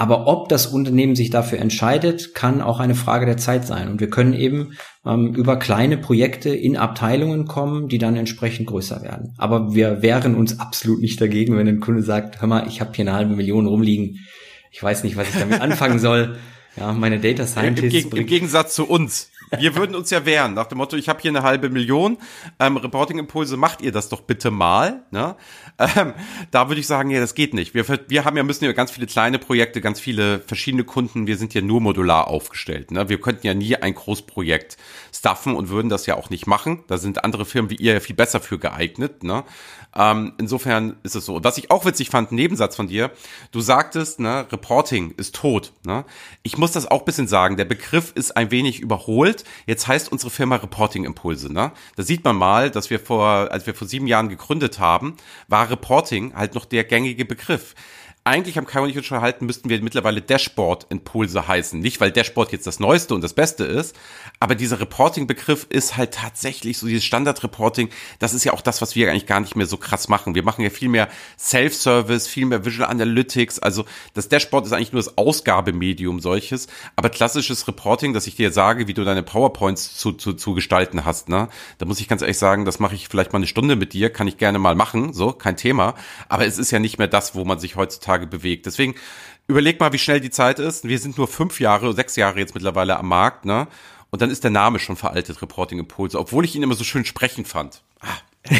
Aber ob das Unternehmen sich dafür entscheidet, kann auch eine Frage der Zeit sein. Und wir können eben ähm, über kleine Projekte in Abteilungen kommen, die dann entsprechend größer werden. Aber wir wehren uns absolut nicht dagegen, wenn ein Kunde sagt, hör mal, ich habe hier eine halbe Million rumliegen. Ich weiß nicht, was ich damit anfangen soll. [LAUGHS] Ja, meine Data Scientists. Im, Im, Gegensatz zu uns. Wir würden uns ja wehren, nach dem Motto, ich habe hier eine halbe Million, ähm, Reporting-Impulse, macht ihr das doch bitte mal. Ne? Ähm, da würde ich sagen, ja, das geht nicht. Wir, wir haben ja, müssen ja ganz viele kleine Projekte, ganz viele verschiedene Kunden, wir sind ja nur modular aufgestellt. Ne? Wir könnten ja nie ein Großprojekt staffen und würden das ja auch nicht machen. Da sind andere Firmen wie ihr ja viel besser für geeignet. Ne? Ähm, insofern ist es so. Was ich auch witzig fand, Nebensatz von dir, du sagtest, ne, Reporting ist tot. Ne? Ich muss das auch bisschen sagen, der Begriff ist ein wenig überholt. Jetzt heißt unsere Firma Reporting Impulse. Ne? Da sieht man mal, dass wir vor, als wir vor sieben Jahren gegründet haben, war Reporting halt noch der gängige Begriff eigentlich am Kai und ich uns schon erhalten, müssten wir mittlerweile Dashboard-Impulse heißen. Nicht, weil Dashboard jetzt das Neueste und das Beste ist, aber dieser Reporting-Begriff ist halt tatsächlich so dieses Standard-Reporting. Das ist ja auch das, was wir eigentlich gar nicht mehr so krass machen. Wir machen ja viel mehr Self-Service, viel mehr Visual Analytics. Also das Dashboard ist eigentlich nur das Ausgabemedium solches. Aber klassisches Reporting, dass ich dir sage, wie du deine PowerPoints zu, zu, zu gestalten hast, ne? Da muss ich ganz ehrlich sagen, das mache ich vielleicht mal eine Stunde mit dir, kann ich gerne mal machen, so, kein Thema. Aber es ist ja nicht mehr das, wo man sich heutzutage bewegt. Deswegen überleg mal, wie schnell die Zeit ist. Wir sind nur fünf Jahre, sechs Jahre jetzt mittlerweile am Markt, ne? Und dann ist der Name schon veraltet, Reporting Impulse, obwohl ich ihn immer so schön sprechen fand. Ah, [LAUGHS]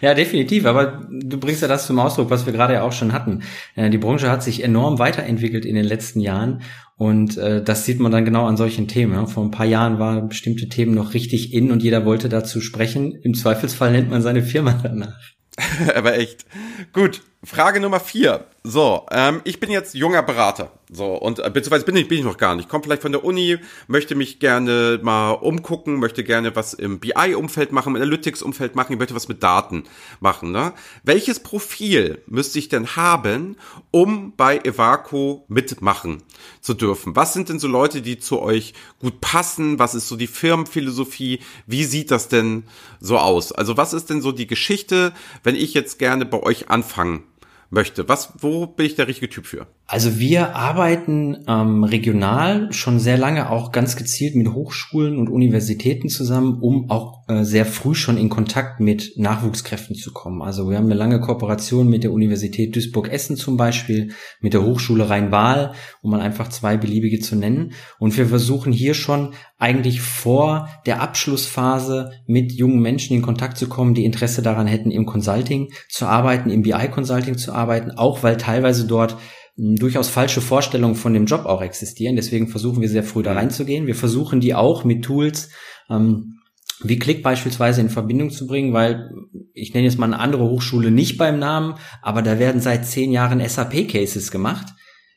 ja, definitiv. Aber du bringst ja das zum Ausdruck, was wir gerade ja auch schon hatten. Äh, die Branche hat sich enorm weiterentwickelt in den letzten Jahren. Und äh, das sieht man dann genau an solchen Themen. Vor ein paar Jahren waren bestimmte Themen noch richtig in und jeder wollte dazu sprechen. Im Zweifelsfall nennt man seine Firma danach. [LAUGHS] Aber echt. Gut, Frage Nummer vier. So, ähm, ich bin jetzt junger Berater. So, und äh, beziehungsweise bin ich, bin ich noch gar nicht. Komme vielleicht von der Uni, möchte mich gerne mal umgucken, möchte gerne was im BI-Umfeld machen, im Analytics-Umfeld machen, ich möchte was mit Daten machen. Ne? Welches Profil müsste ich denn haben, um bei Evaco mitmachen zu dürfen? Was sind denn so Leute, die zu euch gut passen? Was ist so die Firmenphilosophie? Wie sieht das denn so aus? Also was ist denn so die Geschichte, wenn ich jetzt gerne bei euch anfangen möchte. Was, wo bin ich der richtige Typ für? Also wir arbeiten ähm, regional schon sehr lange auch ganz gezielt mit Hochschulen und Universitäten zusammen, um auch äh, sehr früh schon in Kontakt mit Nachwuchskräften zu kommen. Also wir haben eine lange Kooperation mit der Universität Duisburg-Essen zum Beispiel, mit der Hochschule Rhein-Waal, um mal einfach zwei beliebige zu nennen. Und wir versuchen hier schon eigentlich vor der Abschlussphase mit jungen Menschen in Kontakt zu kommen, die Interesse daran hätten, im Consulting zu arbeiten, im BI-Consulting zu arbeiten, auch weil teilweise dort durchaus falsche Vorstellungen von dem Job auch existieren. Deswegen versuchen wir sehr früh da mhm. reinzugehen. Wir versuchen die auch mit Tools ähm, wie Click beispielsweise in Verbindung zu bringen, weil ich nenne jetzt mal eine andere Hochschule nicht beim Namen, aber da werden seit zehn Jahren SAP-Cases gemacht,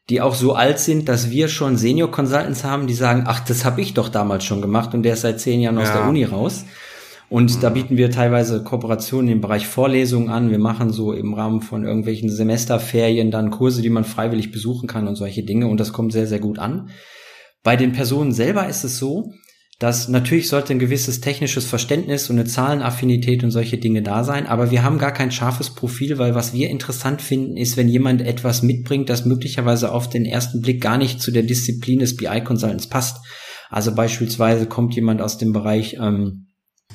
die auch so alt sind, dass wir schon Senior Consultants haben, die sagen, ach, das habe ich doch damals schon gemacht und der ist seit zehn Jahren aus ja. der Uni raus. Und mhm. da bieten wir teilweise Kooperationen im Bereich Vorlesungen an. Wir machen so im Rahmen von irgendwelchen Semesterferien dann Kurse, die man freiwillig besuchen kann und solche Dinge. Und das kommt sehr, sehr gut an. Bei den Personen selber ist es so, dass natürlich sollte ein gewisses technisches Verständnis und eine Zahlenaffinität und solche Dinge da sein, aber wir haben gar kein scharfes Profil, weil was wir interessant finden, ist, wenn jemand etwas mitbringt, das möglicherweise auf den ersten Blick gar nicht zu der Disziplin des BI-Consultants passt. Also beispielsweise kommt jemand aus dem Bereich ähm,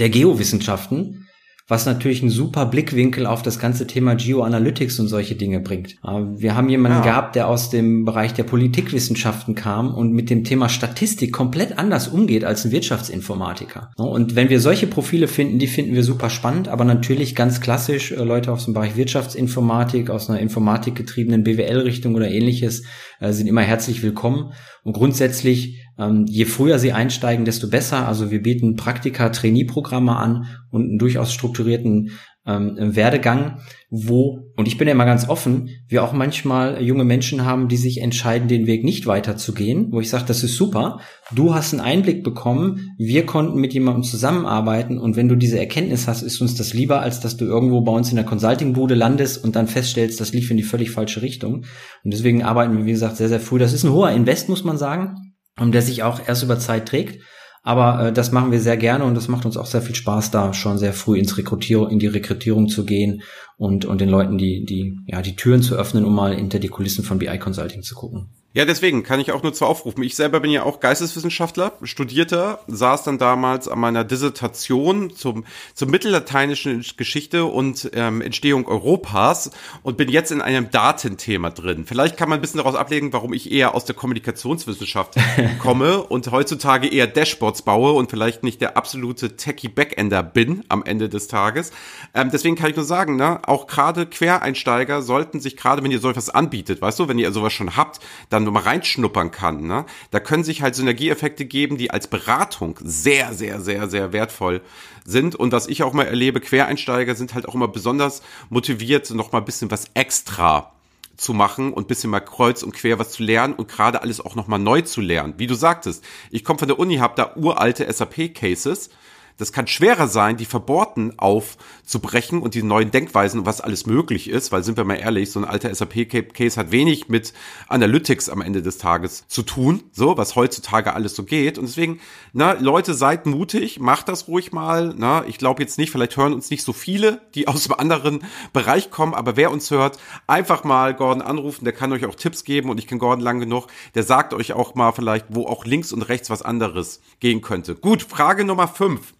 der Geowissenschaften, was natürlich einen super Blickwinkel auf das ganze Thema Geoanalytics und solche Dinge bringt. Wir haben jemanden ja. gehabt, der aus dem Bereich der Politikwissenschaften kam und mit dem Thema Statistik komplett anders umgeht als ein Wirtschaftsinformatiker. Und wenn wir solche Profile finden, die finden wir super spannend, aber natürlich ganz klassisch äh, Leute aus dem Bereich Wirtschaftsinformatik, aus einer informatikgetriebenen BWL-Richtung oder ähnliches äh, sind immer herzlich willkommen. Und grundsätzlich ähm, je früher sie einsteigen, desto besser. Also wir bieten Praktika, Trainee-Programme an und einen durchaus strukturierten ähm, Werdegang, wo, und ich bin ja immer ganz offen, wir auch manchmal junge Menschen haben, die sich entscheiden, den Weg nicht weiterzugehen, wo ich sage, das ist super, du hast einen Einblick bekommen, wir konnten mit jemandem zusammenarbeiten und wenn du diese Erkenntnis hast, ist uns das lieber, als dass du irgendwo bei uns in der Consulting-Bude landest und dann feststellst, das lief in die völlig falsche Richtung. Und deswegen arbeiten wir, wie gesagt, sehr, sehr früh. Das ist ein hoher Invest, muss man sagen und der sich auch erst über Zeit trägt. Aber äh, das machen wir sehr gerne und das macht uns auch sehr viel Spaß, da schon sehr früh ins Rekrutierung, in die Rekrutierung zu gehen und, und den Leuten die, die, ja, die Türen zu öffnen, um mal hinter die Kulissen von BI Consulting zu gucken. Ja, deswegen kann ich auch nur zu aufrufen. Ich selber bin ja auch Geisteswissenschaftler, Studierter, saß dann damals an meiner Dissertation zum, zur mittellateinischen Geschichte und ähm, Entstehung Europas und bin jetzt in einem Datenthema drin. Vielleicht kann man ein bisschen daraus ablegen, warum ich eher aus der Kommunikationswissenschaft [LAUGHS] komme und heutzutage eher Dashboards baue und vielleicht nicht der absolute Techie Backender bin am Ende des Tages. Ähm, deswegen kann ich nur sagen, ne, auch gerade Quereinsteiger sollten sich gerade, wenn ihr so etwas anbietet, weißt du, wenn ihr sowas schon habt, dann mal reinschnuppern kann, ne? Da können sich halt Synergieeffekte geben, die als Beratung sehr, sehr, sehr, sehr wertvoll sind. Und was ich auch mal erlebe, Quereinsteiger sind halt auch immer besonders motiviert, noch mal ein bisschen was extra zu machen und bisschen mal kreuz und quer was zu lernen und gerade alles auch noch mal neu zu lernen. Wie du sagtest, ich komme von der Uni, habe da uralte SAP-Cases das kann schwerer sein, die Verbohrten aufzubrechen und die neuen Denkweisen was alles möglich ist, weil sind wir mal ehrlich, so ein alter SAP-Case hat wenig mit Analytics am Ende des Tages zu tun, so, was heutzutage alles so geht. Und deswegen, na, Leute, seid mutig, macht das ruhig mal. Na, ich glaube jetzt nicht, vielleicht hören uns nicht so viele, die aus einem anderen Bereich kommen, aber wer uns hört, einfach mal Gordon anrufen, der kann euch auch Tipps geben und ich kenne Gordon lang genug, der sagt euch auch mal vielleicht, wo auch links und rechts was anderes gehen könnte. Gut, Frage Nummer fünf.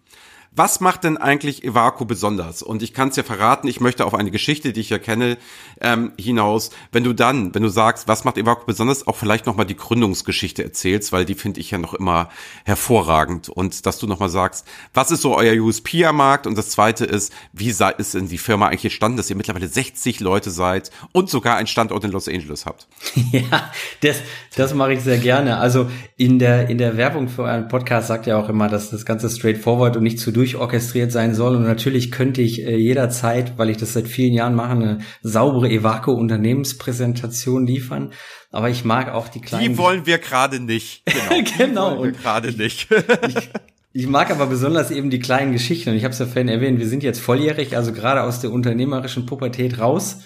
Was macht denn eigentlich Evaco besonders? Und ich kann es dir verraten, ich möchte auf eine Geschichte, die ich ja kenne, ähm, hinaus. Wenn du dann, wenn du sagst, was macht Evaco besonders, auch vielleicht nochmal die Gründungsgeschichte erzählst, weil die finde ich ja noch immer hervorragend. Und dass du nochmal sagst, was ist so euer USP am Markt? Und das zweite ist, wie ist denn die Firma eigentlich entstanden, dass ihr mittlerweile 60 Leute seid und sogar einen Standort in Los Angeles habt? [LAUGHS] Ja, das, das mache ich sehr gerne. Also in der, in der Werbung für euren Podcast sagt ja auch immer, dass das Ganze straightforward und nicht zu durchorchestriert sein soll. Und natürlich könnte ich äh, jederzeit, weil ich das seit vielen Jahren mache, eine saubere Evaco-Unternehmenspräsentation liefern. Aber ich mag auch die kleinen. Die wollen wir gerade nicht. [LAUGHS] Genau. genau. wollen wir gerade nicht. [LAUGHS] ich, ich mag aber besonders eben die kleinen Geschichten. Und ich habe es ja vorhin erwähnt, wir sind jetzt volljährig, also gerade aus der unternehmerischen Pubertät raus.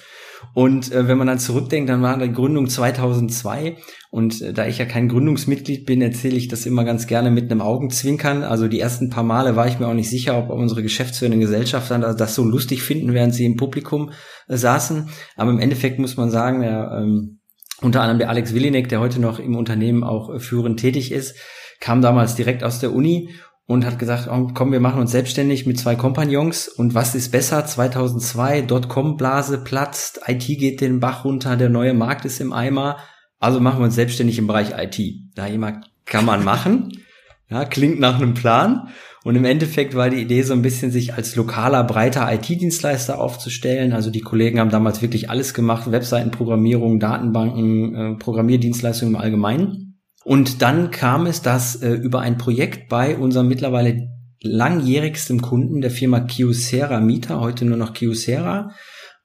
Und äh, wenn man dann zurückdenkt, dann war die Gründung 2002 und äh, da ich ja kein Gründungsmitglied bin, erzähle ich das immer ganz gerne mit einem Augenzwinkern. Also die ersten paar Male war ich mir auch nicht sicher, ob unsere geschäftsführenden Gesellschafter das so lustig finden, während sie im Publikum äh, saßen. Aber im Endeffekt muss man sagen, ja, ähm, unter anderem der Alex Willinek, der heute noch im Unternehmen auch äh, führend tätig ist, kam damals direkt aus der Uni und hat gesagt, oh, komm, wir machen uns selbstständig mit zwei Kompagnons und was ist besser? 2002, Dotcom-Blase platzt, IT geht den Bach runter, der neue Markt ist im Eimer, also machen wir uns selbstständig im Bereich IT. Da jemand kann man machen, [LAUGHS] ja, klingt nach einem Plan und im Endeffekt war die Idee so ein bisschen, sich als lokaler, breiter IT-Dienstleister aufzustellen. Also die Kollegen haben damals wirklich alles gemacht, Webseitenprogrammierung, Datenbanken, äh, Programmierdienstleistungen im Allgemeinen. Und dann kam es, dass äh, über ein Projekt bei unserem mittlerweile langjährigstem Kunden der Firma Kyocera Mieter, heute nur noch Kyocera.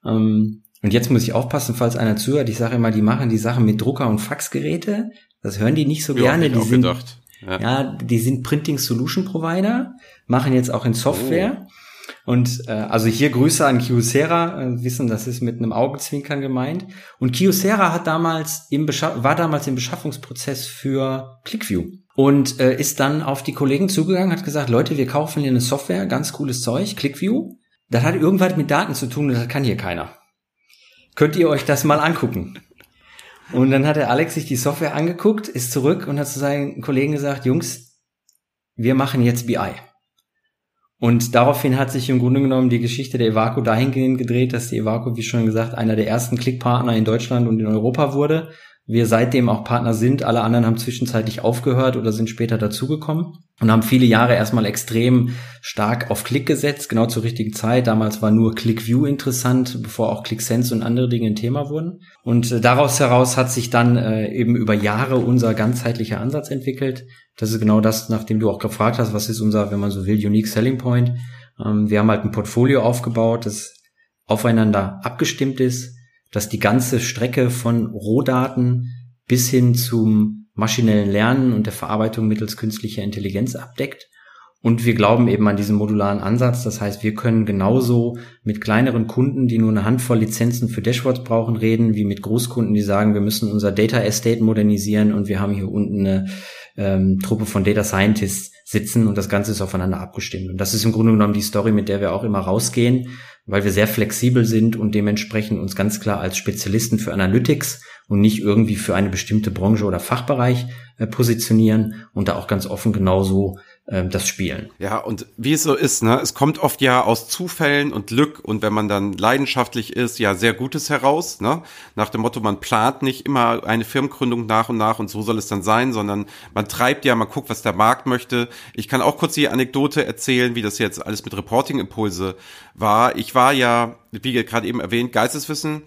Ähm, und jetzt muss ich aufpassen, falls einer zuhört. Ich sage immer, die machen die Sachen mit Drucker und Faxgeräte. Das hören die nicht so ja, gerne. Die sind, ja. ja. die sind Printing Solution Provider, machen jetzt auch in Software. Oh. Und äh, also hier Grüße an Kyocera, äh, wissen, das ist mit einem Augenzwinkern gemeint. Und Kyocera hat damals im war damals im Beschaffungsprozess für ClickView und äh, ist dann auf die Kollegen zugegangen, hat gesagt, Leute, wir kaufen hier eine Software, ganz cooles Zeug, ClickView. Das hat irgendwas mit Daten zu tun das kann hier keiner. Könnt ihr euch das mal angucken? Und dann hat der Alex sich die Software angeguckt, ist zurück und hat zu seinen Kollegen gesagt, Jungs, wir machen jetzt BI. Und daraufhin hat sich im Grunde genommen die Geschichte der Evaco dahingehend gedreht, dass die Evaco, wie schon gesagt, einer der ersten Klickpartner in Deutschland und in Europa wurde. Wir seitdem auch Partner sind. Alle anderen haben zwischenzeitlich aufgehört oder sind später dazugekommen und haben viele Jahre erstmal extrem stark auf Klick gesetzt, genau zur richtigen Zeit. Damals war nur ClickView interessant, bevor auch ClickSense und andere Dinge ein Thema wurden. Und äh, daraus heraus hat sich dann äh, eben über Jahre unser ganzheitlicher Ansatz entwickelt, das ist genau das, nachdem du auch gefragt hast, was ist unser, wenn man so will, Unique Selling Point. Ähm, wir haben halt ein Portfolio aufgebaut, das aufeinander abgestimmt ist, das die ganze Strecke von Rohdaten bis hin zum maschinellen Lernen und der Verarbeitung mittels künstlicher Intelligenz abdeckt. Und wir glauben eben an diesen modularen Ansatz. Das heißt, wir können genauso mit kleineren Kunden, die nur eine Handvoll Lizenzen für Dashboards brauchen, reden, wie mit Großkunden, die sagen, wir müssen unser Data Estate modernisieren und wir haben hier unten eine ähm, Truppe von Data Scientists sitzen und das Ganze ist aufeinander abgestimmt. Und das ist im Grunde genommen die Story, mit der wir auch immer rausgehen, weil wir sehr flexibel sind und dementsprechend uns ganz klar als Spezialisten für Analytics und nicht irgendwie für eine bestimmte Branche oder Fachbereich äh, positionieren und da auch ganz offen genauso das Spielen. Ja, und wie es so ist, ne, es kommt oft ja aus Zufällen und Glück und wenn man dann leidenschaftlich ist, ja sehr Gutes heraus, ne? Nach dem Motto, man plant nicht immer eine Firmengründung nach und nach und so soll es dann sein, sondern man treibt ja, man guckt, was der Markt möchte. Ich kann auch kurz die Anekdote erzählen, wie das jetzt alles mit Reporting-Impulse war. Ich war ja, wie gerade eben erwähnt, Geisteswissen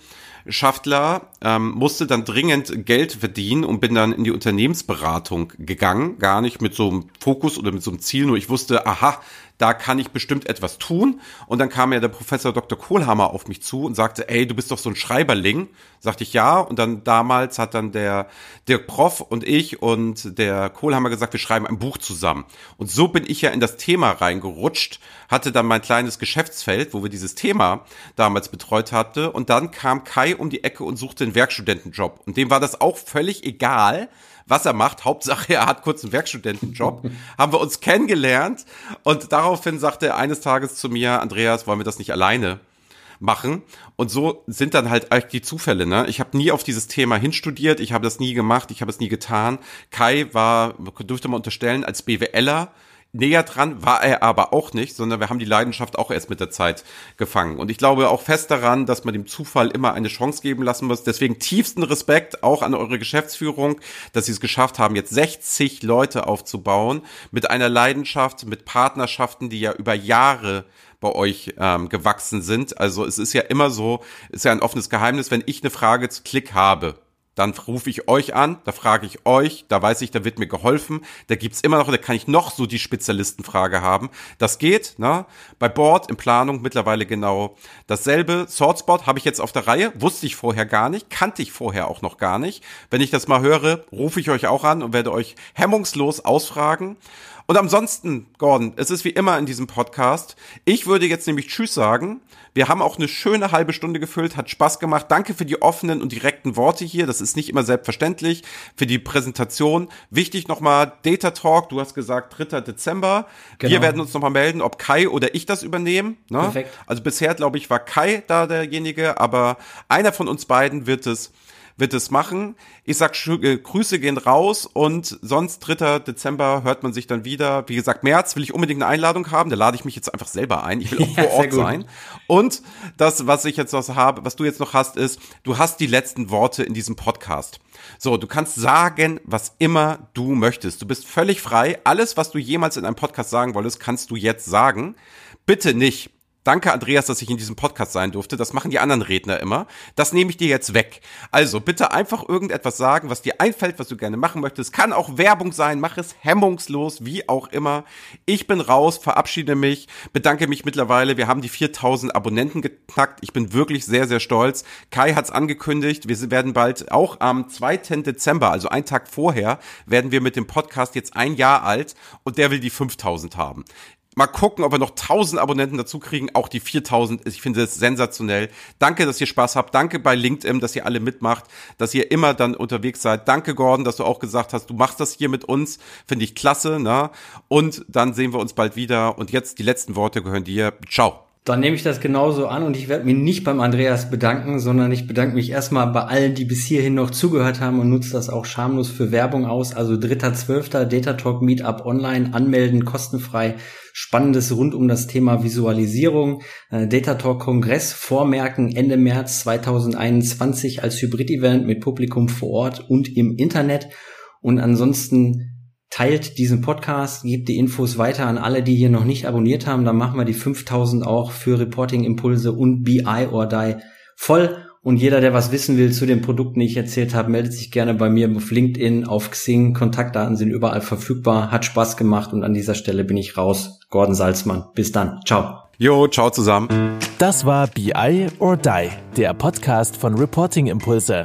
Schaftler, ähm, musste dann dringend Geld verdienen und bin dann in die Unternehmensberatung gegangen. Gar nicht mit so einem Fokus oder mit so einem Ziel, nur ich wusste, aha, da kann ich bestimmt etwas tun. Und dann kam ja der Professor Dr. Kohlhammer auf mich zu und sagte, ey, du bist doch so ein Schreiberling. Sagte ich ja. Und dann damals hat dann der, der Prof und ich und der Kohlhammer gesagt, wir schreiben ein Buch zusammen. Und so bin ich ja in das Thema reingerutscht, hatte dann mein kleines Geschäftsfeld, wo wir dieses Thema damals betreut hatte. Und dann kam Kai um die Ecke und suchte einen Werkstudentenjob. Und dem war das auch völlig egal, was er macht. Hauptsache, er hat kurz einen Werkstudentenjob. [LAUGHS] haben wir uns kennengelernt und daraufhin sagte er eines Tages zu mir, Andreas, wollen wir das nicht alleine machen? Und so sind dann halt eigentlich die Zufälle. Ne? Ich habe nie auf dieses Thema hinstudiert, ich habe das nie gemacht, ich habe es nie getan. Kai war, durfte man unterstellen, als BWLer näher dran war er aber auch nicht, sondern wir haben die Leidenschaft auch erst mit der Zeit gefangen. Und ich glaube auch fest daran, dass man dem Zufall immer eine Chance geben lassen muss. Deswegen tiefsten Respekt auch an eure Geschäftsführung, dass sie es geschafft haben, jetzt 60 Leute aufzubauen mit einer Leidenschaft, mit Partnerschaften, die ja über Jahre bei euch ähm, gewachsen sind. Also es ist ja immer so, ist ja ein offenes Geheimnis, wenn ich eine Frage zu Klick habe, dann rufe ich euch an, da frage ich euch, da weiß ich, da wird mir geholfen, da gibt's immer noch, da kann ich noch so die Spezialistenfrage haben. Das geht, ne? Bei Board in Planung mittlerweile genau dasselbe. Swordspot habe ich jetzt auf der Reihe, wusste ich vorher gar nicht, kannte ich vorher auch noch gar nicht. Wenn ich das mal höre, rufe ich euch auch an und werde euch hemmungslos ausfragen. Und ansonsten, Gordon, es ist wie immer in diesem Podcast. Ich würde jetzt nämlich Tschüss sagen. Wir haben auch eine schöne halbe Stunde gefüllt, hat Spaß gemacht. Danke für die offenen und direkten Worte hier. Das ist nicht immer selbstverständlich. Für die Präsentation. Wichtig nochmal, Data Talk, du hast gesagt 3. Dezember. Genau. Wir werden uns nochmal melden, ob Kai oder ich das übernehmen. Ne? Perfekt. Also bisher, glaube ich, war Kai da derjenige, aber einer von uns beiden wird es wird es machen. Ich sag, äh, Grüße gehen raus und sonst 3. Dezember hört man sich dann wieder. Wie gesagt, März will ich unbedingt eine Einladung haben. Da lade ich mich jetzt einfach selber ein. Ich will [LAUGHS] auch ja, vor Ort sein. Und das, was ich jetzt noch habe, was du jetzt noch hast, ist, du hast die letzten Worte in diesem Podcast. So, du kannst sagen, was immer du möchtest. Du bist völlig frei. Alles, was du jemals in einem Podcast sagen wolltest, kannst du jetzt sagen. Bitte nicht Danke, Andreas, dass ich in diesem Podcast sein durfte. Das machen die anderen Redner immer. Das nehme ich dir jetzt weg. Also bitte einfach irgendetwas sagen, was dir einfällt, was du gerne machen möchtest. Kann auch Werbung sein. Mach es hemmungslos, wie auch immer. Ich bin raus, verabschiede mich, bedanke mich mittlerweile. Wir haben die 4000 Abonnenten geknackt. Ich bin wirklich sehr, sehr stolz. Kai hat's angekündigt. Wir werden bald auch am 2. Dezember, also einen Tag vorher, werden wir mit dem Podcast jetzt ein Jahr alt und der will die 5000 haben. Mal gucken, ob wir noch 1000 Abonnenten dazu kriegen, auch die 4000. Ich finde es sensationell. Danke, dass ihr Spaß habt. Danke bei LinkedIn, dass ihr alle mitmacht, dass ihr immer dann unterwegs seid. Danke, Gordon, dass du auch gesagt hast, du machst das hier mit uns. Finde ich klasse, ne? Und dann sehen wir uns bald wieder. Und jetzt die letzten Worte gehören dir. Ciao. Dann nehme ich das genauso an und ich werde mich nicht beim Andreas bedanken, sondern ich bedanke mich erstmal bei allen, die bis hierhin noch zugehört haben und nutze das auch schamlos für Werbung aus. Also 3.12. Data Talk Meetup online, anmelden, kostenfrei. Spannendes rund um das Thema Visualisierung. Äh, Data Talk Kongress vormerken Ende März 2021 als Hybrid-Event mit Publikum vor Ort und im Internet. Und ansonsten teilt diesen Podcast, gebt die Infos weiter an alle, die hier noch nicht abonniert haben. Dann machen wir die 5000 auch für Reporting Impulse und BI or Die voll. Und jeder, der was wissen will zu den Produkten, die ich erzählt habe, meldet sich gerne bei mir auf LinkedIn, auf Xing. Kontaktdaten sind überall verfügbar. Hat Spaß gemacht und an dieser Stelle bin ich raus. Gordon Salzmann. Bis dann. Ciao. Jo, ciao zusammen. Das war BI or Die, der Podcast von Reporting Impulse.